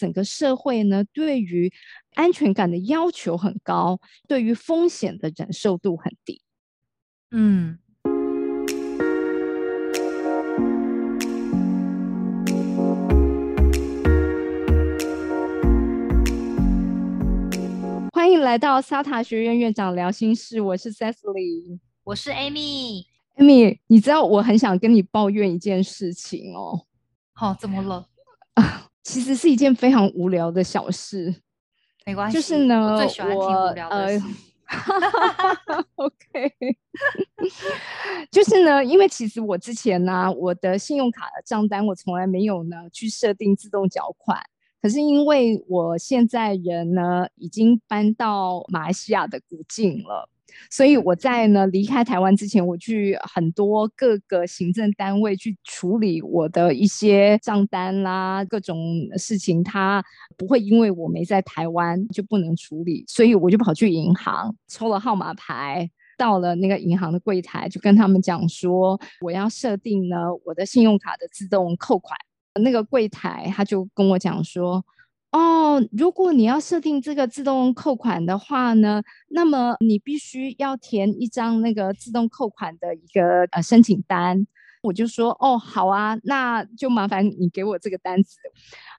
整个社会呢对于安全感的要求很高，对于风险的忍受度很低。嗯。欢迎来到沙塔学院院长聊心事，我是 Cecily，我是 Amy。Amy，你知道我很想跟你抱怨一件事情哦。好，怎么了？其实是一件非常无聊的小事。没关系，就是呢，我最喜欢听无聊的事。OK，就是呢，因为其实我之前呢，我的信用卡的账单我从来没有呢去设定自动缴款。可是因为我现在人呢已经搬到马来西亚的古晋了，所以我在呢离开台湾之前，我去很多各个行政单位去处理我的一些账单啦，各种事情，他不会因为我没在台湾就不能处理，所以我就跑去银行抽了号码牌，到了那个银行的柜台，就跟他们讲说我要设定呢我的信用卡的自动扣款。那个柜台他就跟我讲说：“哦，如果你要设定这个自动扣款的话呢，那么你必须要填一张那个自动扣款的一个呃申请单。”我就说：“哦，好啊，那就麻烦你给我这个单子。”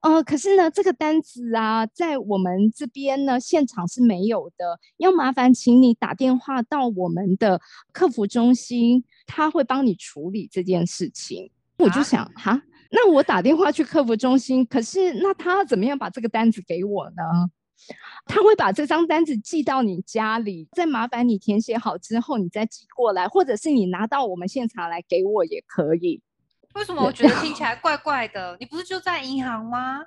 呃，可是呢，这个单子啊，在我们这边呢现场是没有的，要麻烦请你打电话到我们的客服中心，他会帮你处理这件事情。我就想，哈。那我打电话去客服中心，可是那他怎么样把这个单子给我呢？他会把这张单子寄到你家里，再麻烦你填写好之后，你再寄过来，或者是你拿到我们现场来给我也可以。为什么我觉得听起来怪怪的？你不是就在银行吗？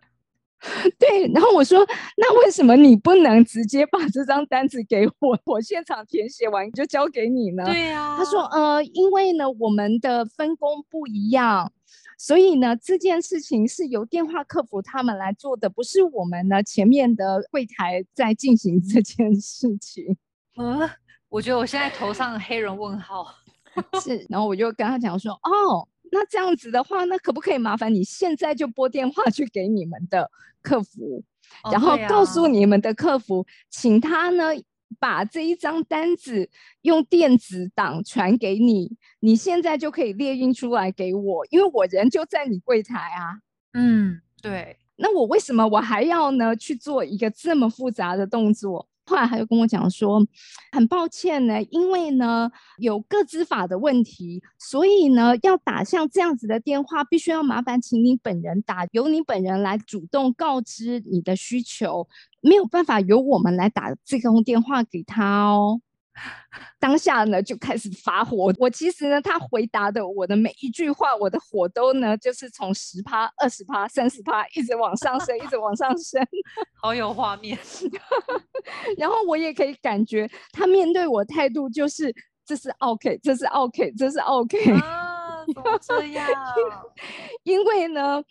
对，然后我说，那为什么你不能直接把这张单子给我，我现场填写完就交给你呢？对呀。他说，呃，因为呢，我们的分工不一样。所以呢，这件事情是由电话客服他们来做的，不是我们呢前面的柜台在进行这件事情。嗯，我觉得我现在头上黑人问号。是，然后我就跟他讲说，哦，那这样子的话，那可不可以麻烦你现在就拨电话去给你们的客服，然后告诉你们的客服，请他呢。把这一张单子用电子档传给你，你现在就可以列印出来给我，因为我人就在你柜台啊。嗯，对。那我为什么我还要呢去做一个这么复杂的动作？后来他就跟我讲说，很抱歉呢，因为呢有个资法的问题，所以呢要打像这样子的电话，必须要麻烦请你本人打，由你本人来主动告知你的需求，没有办法由我们来打这通电话给他哦。当下呢就开始发火，我其实呢他回答的我的每一句话，我的火都呢就是从十趴、二十趴、三十趴一直往上升，一直往上升，好有画面。然后我也可以感觉他面对我态度就是这是 OK，这是 OK，这是 OK。怎么这样？因为呢，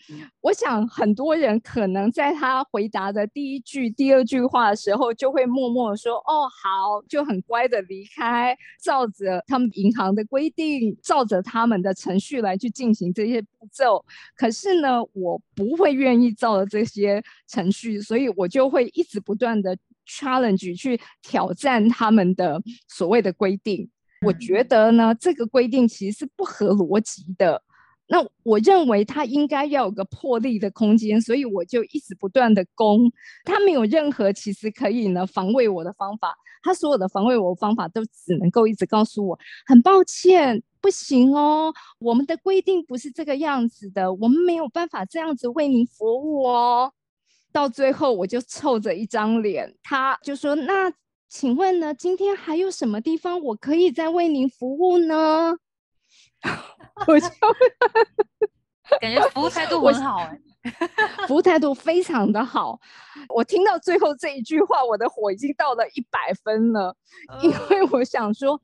我想很多人可能在他回答的第一句、第二句话的时候，就会默默说：“哦，好，就很乖的离开，照着他们银行的规定，照着他们的程序来去进行这些步骤。”可是呢，我不会愿意照着这些程序，所以我就会一直不断的 challenge 去挑战他们的所谓的规定。我觉得呢，这个规定其实是不合逻辑的。那我认为它应该要有个破例的空间，所以我就一直不断的攻。他没有任何其实可以呢防卫我的方法，他所有的防卫我的方法都只能够一直告诉我，很抱歉，不行哦，我们的规定不是这个样子的，我们没有办法这样子为您服务哦。到最后我就臭着一张脸，他就说那。请问呢，今天还有什么地方我可以再为您服务呢？我就 感觉服务态度很好哎，服务态度非常的好。我听到最后这一句话，我的火已经到了一百分了，因为我想说，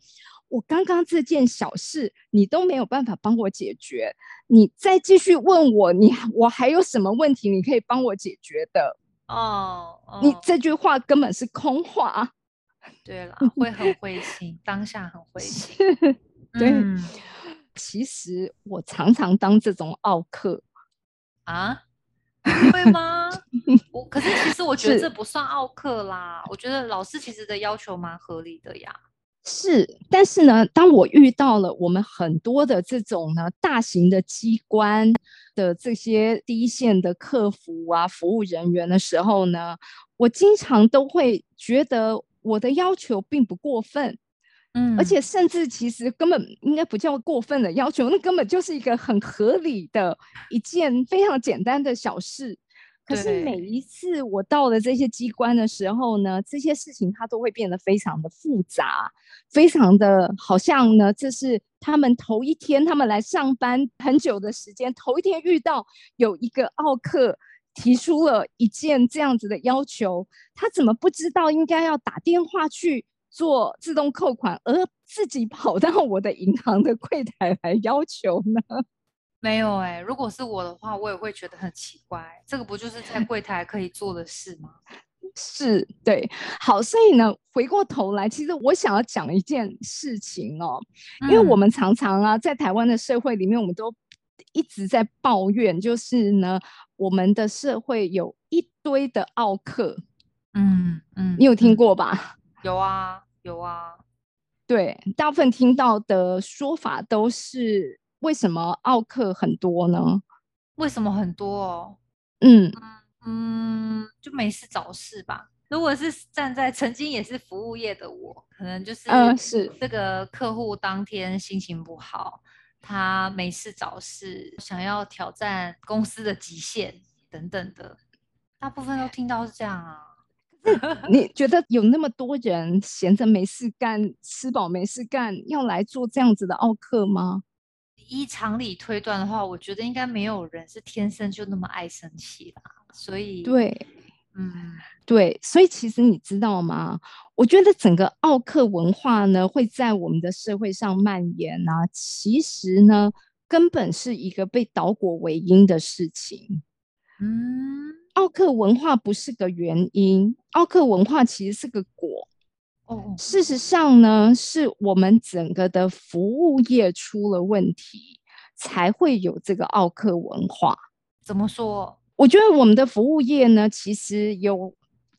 我刚刚这件小事你都没有办法帮我解决，你再继续问我，你我还有什么问题你可以帮我解决的？哦，你这句话根本是空话。对了，会很灰 心，当下很灰心。对，其实我常常当这种奥客啊，会吗？我可是其实我觉得是这不算奥克啦，我觉得老师其实的要求蛮合理的呀。是，但是呢，当我遇到了我们很多的这种呢大型的机关的这些第一线的客服啊、服务人员的时候呢，我经常都会觉得我的要求并不过分，嗯。而且甚至其实根本应该不叫过分的要求，那根本就是一个很合理的一件非常简单的小事。可是每一次我到了这些机关的时候呢，这些事情它都会变得非常的复杂，非常的好像呢，这是他们头一天他们来上班很久的时间，头一天遇到有一个奥客提出了一件这样子的要求，他怎么不知道应该要打电话去做自动扣款，而自己跑到我的银行的柜台来要求呢？没有哎、如果是我的话，我也会觉得很奇怪。这个不就是在柜台可以做的事吗？是对，好，所以呢，回过头来，其实我想要讲一件事情哦，因为我嗯们常常啊，在台湾的社会里面，我们都一直在抱怨，就是呢，我们的社会有一堆的奥客，嗯嗯，你有听嗯？过吧？有啊有啊，对，大部分听到的说法都是为什么奥客很多呢？为什么很多哦？嗯，嗯，就没事找事吧。如果是站在曾经也是服务业的我，可能就是嗯是这个客户当天心情不好，他没事找事，想要挑战公司的极限等等的，大部分都听到是这样啊。你觉得有那么多人闲着没事干，吃饱没事干，要来做这样子的奥客吗？依常理推断的话，我觉得应该没有人是天生就那么爱生气啦。所以，，对嗯对，所以其实你知道吗？我觉得整个奥克文化呢，会在我们的社会上蔓延啊，其实呢，根本是一个被导果为因的事情。嗯，奥克文化不是个原因，奥克文化其实是个果。哦，事实上呢，是我们整个的服务业出了问题，才会有这个奥克文化。怎么说？我觉得我们的服务业呢，其实有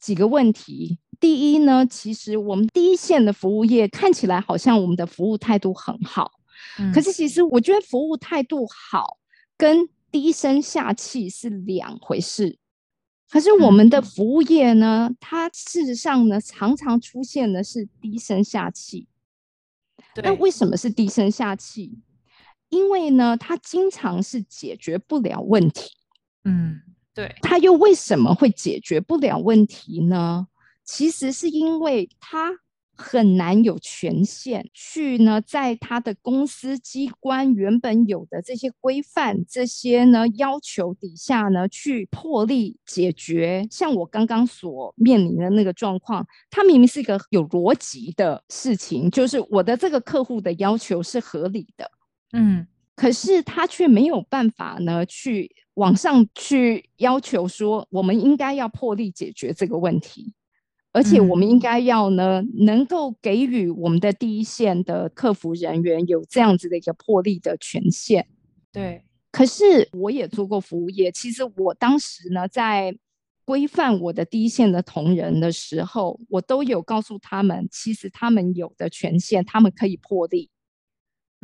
几个问题。第一呢，其实我们第一线的服务业看起来好像我们的服务态度很好，嗯可是其实我觉得服务态度好跟低声下气是两回事。可是我们的嗯服务业呢，它事实上呢，常常出现的是低声下气。那，为什么是低声下气？因为呢，它经常是解决不了问题。嗯，对，他又为什么会解决不了问题呢？其实是因为他很难有权限去呢，在他的公司机关原本有的这些规范、这些呢要求底下呢，去破例解决。像我刚刚所面临的那个状况，它明明是一个有逻辑的事情，就是我的这个客户的要求是合理的，嗯可是他却没有办法呢，去往上去要求说，我们应该要破例解决这个问题，而且我们应嗯该要呢，能够给予我们的第一线的客服人员有这样子的一个破例的权限。对，可是我也做过服务业，其实我当时呢，在规范我的第一线的同仁的时候，我都有告诉他们，其实他们有的权限，他们可以破例。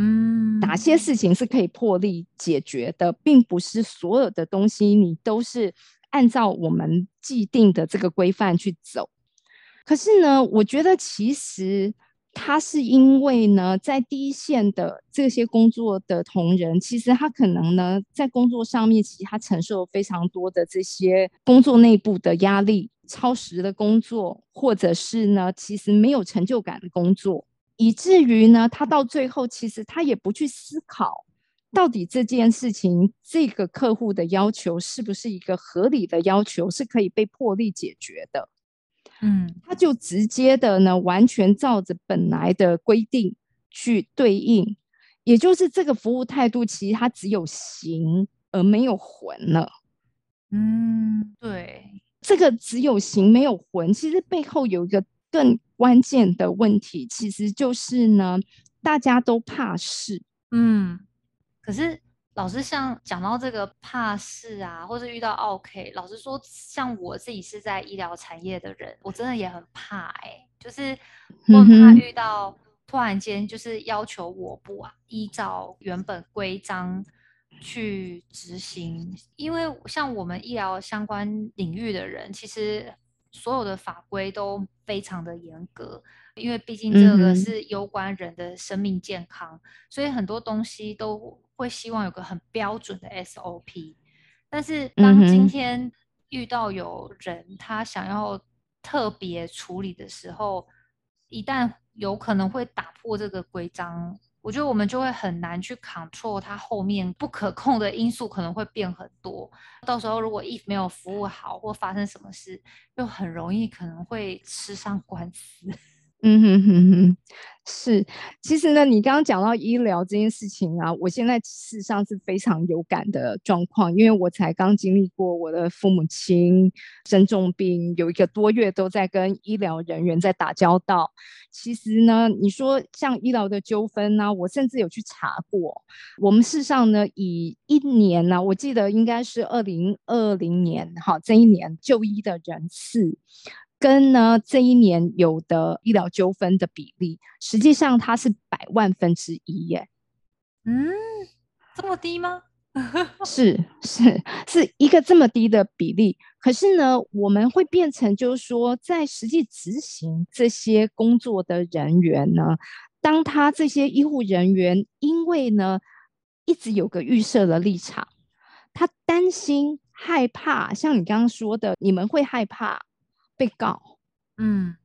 嗯，哪些事情是可以破例解决的，并不是所有的东西你都是按照我们既定的这个规范去走。可是呢，我觉得其实他是因为呢，在第一线的这些工作的同仁，其实他可能呢在工作上面，其实他承受非常多的这些工作内部的压力、超时的工作，或者是呢其实没有成就感的工作。以至于呢，他到最后其实他也不去思考，到底这件事情这个客户的要求是不是一个合理的要求，是可以被破例解决的。嗯他就直接的呢，完全照着本来的规定去对应，也就是这个服务态度，其实它只有形而没有魂了。嗯，对，这个只有形没有魂，其实背后有一个更关键的问题，其实就是呢，大家都怕事。嗯，可是老师像讲到这个怕事啊，或者遇到 OK，老实说，像我自己是在医疗产业的人，我真的也很怕哎，就是我怕遇到突然间就是要求我不啊依照原本规章去执行，因为像我们医疗相关领域的人，其实所有的法规都非常的严格，因为毕竟这个是攸关人的生命健康，所以很多东西都。会希望有个很标准的 SOP，但是当今天遇到有人他想要特别处理的时候，一旦有可能会打破这个规章，我觉得我们就会很难去 control 它后面不可控的因素可能会变很多。到时候如果一没有服务好或发生什么事，又很容易可能会吃上官司。嗯哼哼哼，是，其实呢，你刚刚讲到医疗这件事情啊，我现在事实上是非常有感的状况，因为我才刚经历过我的父母亲生重病，有一个多月都在跟医疗人员在打交道。其实呢，你说像医疗的纠纷呢，我甚至有去查过，我们事实上呢，以一年呢，我记得应该是二零二零年，哈，这一年就医的人次。跟呢这一年有的医疗纠纷的比例，实际上它是百万分之一耶。嗯，这么低吗？是是是一个这么低的比例。可是呢，我们会变成就是说，在实际执行这些工作的人员呢，当他这些医护人员因为呢一直有个预设的立场，他担心害怕，像你刚刚说的，你们会害怕。被告，嗯，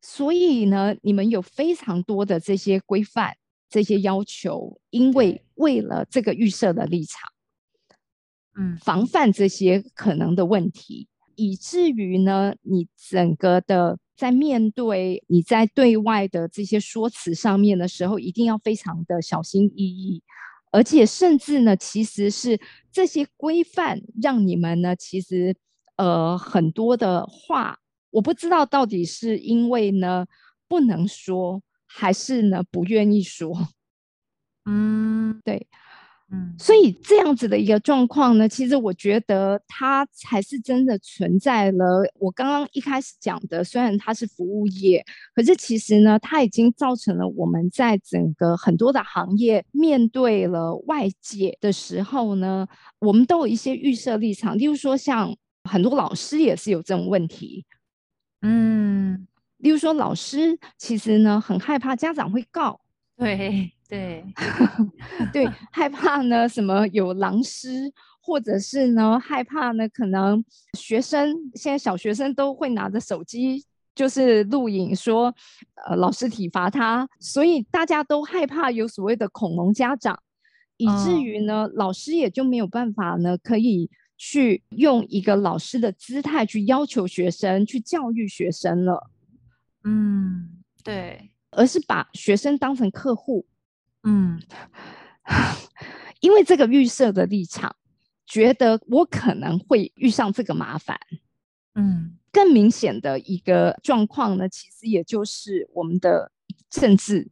所以呢，你们有非常多的这些规范、这些要求，因为为了这个预设的立场，嗯，防范这些可能的问题，以至于呢，你整个的在面对你在对外的这些说辞上面的时候，一定要非常的小心翼翼，而且甚至呢，其实是这些规范让你们呢，其实。呃，很多的话，我不知道到底是因为呢不能说，还是呢不愿意说。嗯，对，嗯，所以这样子的一个状况呢，其实我觉得它才是真的存在了。我刚刚一开始讲的，虽然它是服务业，可是其实呢，它已经造成了我们在整个很多的行业面对了外界的时候呢，我们都有一些预设立场，例如说像。很多老师也是有这种问题，嗯，例如说老师其实呢很害怕家长会告，对对。对，害怕呢什么有狼师，或者是呢害怕呢可能学生现在小学生都会拿着手机就是录影说，呃老师体罚他，所以大家都害怕有所谓的恐龙家长，以至于呢老师也就没有办法呢可以。去用一个老师的姿态去要求学生，去教育学生了。嗯，对，而是把学生当成客户。嗯，因为这个预设的立场，觉得我可能会遇上这个麻烦。嗯，更明显的一个状况呢，其实也就是我们的政治。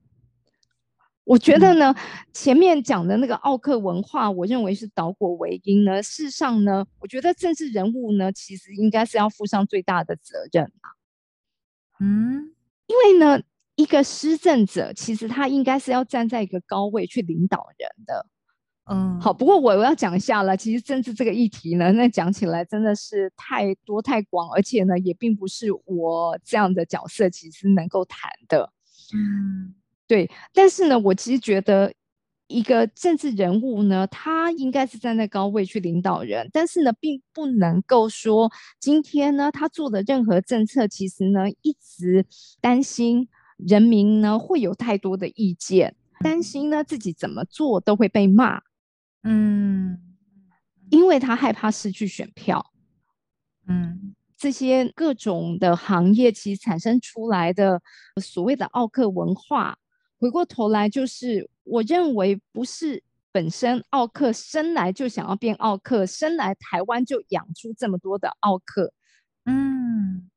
我觉得呢，前面讲的那个奥克文化，我认为是导果为因呢。事实上呢，我觉得政治人物呢，其实应该是要负上最大的责任啊。嗯，因为呢，一个施政者其实他应该是要站在一个高位去领导人的。嗯，好，不过我要讲一下了。其实政治这个议题呢，那讲起来真的是太多太广，而且呢，也并不是我这样的角色其实能够谈的。嗯。对，但是呢，我其实觉得一个政治人物呢，他应该是站在高位去领导人，但是呢，并不能够说今天呢，他做的任何政策，其实呢，一直担心人民呢会有太多的意见，担心呢自己怎么做都会被骂，嗯，因为他害怕失去选票，嗯。这些各种的行业其实产生出来的所谓的奥克文化。回过头来，就是我认为不是本身奥克生来就想要变奥克，生来台湾就养出这么多的奥克。嗯，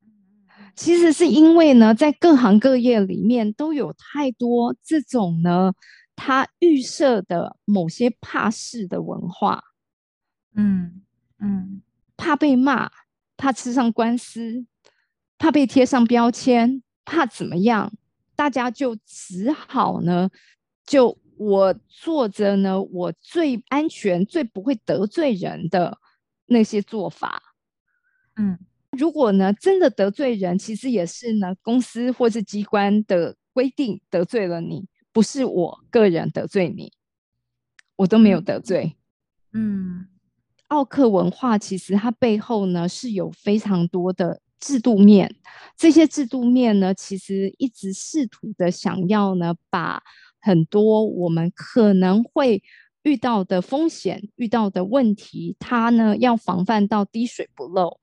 其实是因为呢，在各行各业里面都有太多这种呢他预设的某些怕事的文化，嗯嗯，怕被骂，怕吃上官司，怕被贴上标签，怕怎么样？大家就只好呢，就我做着呢，我最安全、最不会得罪人的那些做法。嗯，如果呢真的得罪人，其实也是呢公司或是机关的规定得罪了你。不是我个人得罪你，我都没有得罪。嗯，奥克文化其实它背后呢是有非常多的制度面，这些制度面呢其实一直试图的想要呢把很多我们可能会遇到的风险、遇到的问题，它呢要防范到滴水不漏，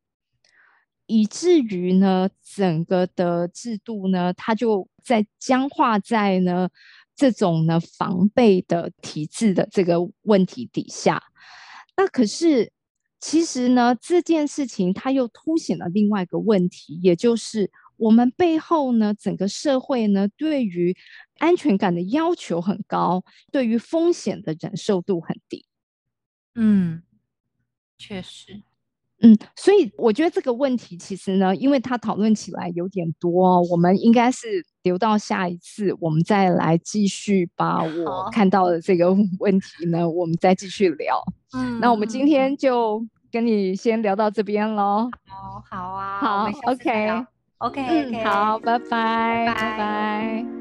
以至于呢整个的制度呢它就在僵化在呢。这种呢防备的体制的这个问题底下，那可是其实呢这件事情它又凸显了另外一个问题，也就是我们背后呢整个社会呢对于安全感的要求很高，对于风险的忍受度很低。嗯，确实。嗯，所以我觉得这个问题其实呢，因为它讨论起来有点多，我们应该是留到下一次，我们再来继续把我看到的这个问题呢，我们再继续聊。嗯，那我们今天就跟你先聊到这边喽。哦，好啊，好，OK，OK，嗯，好，拜拜，拜拜。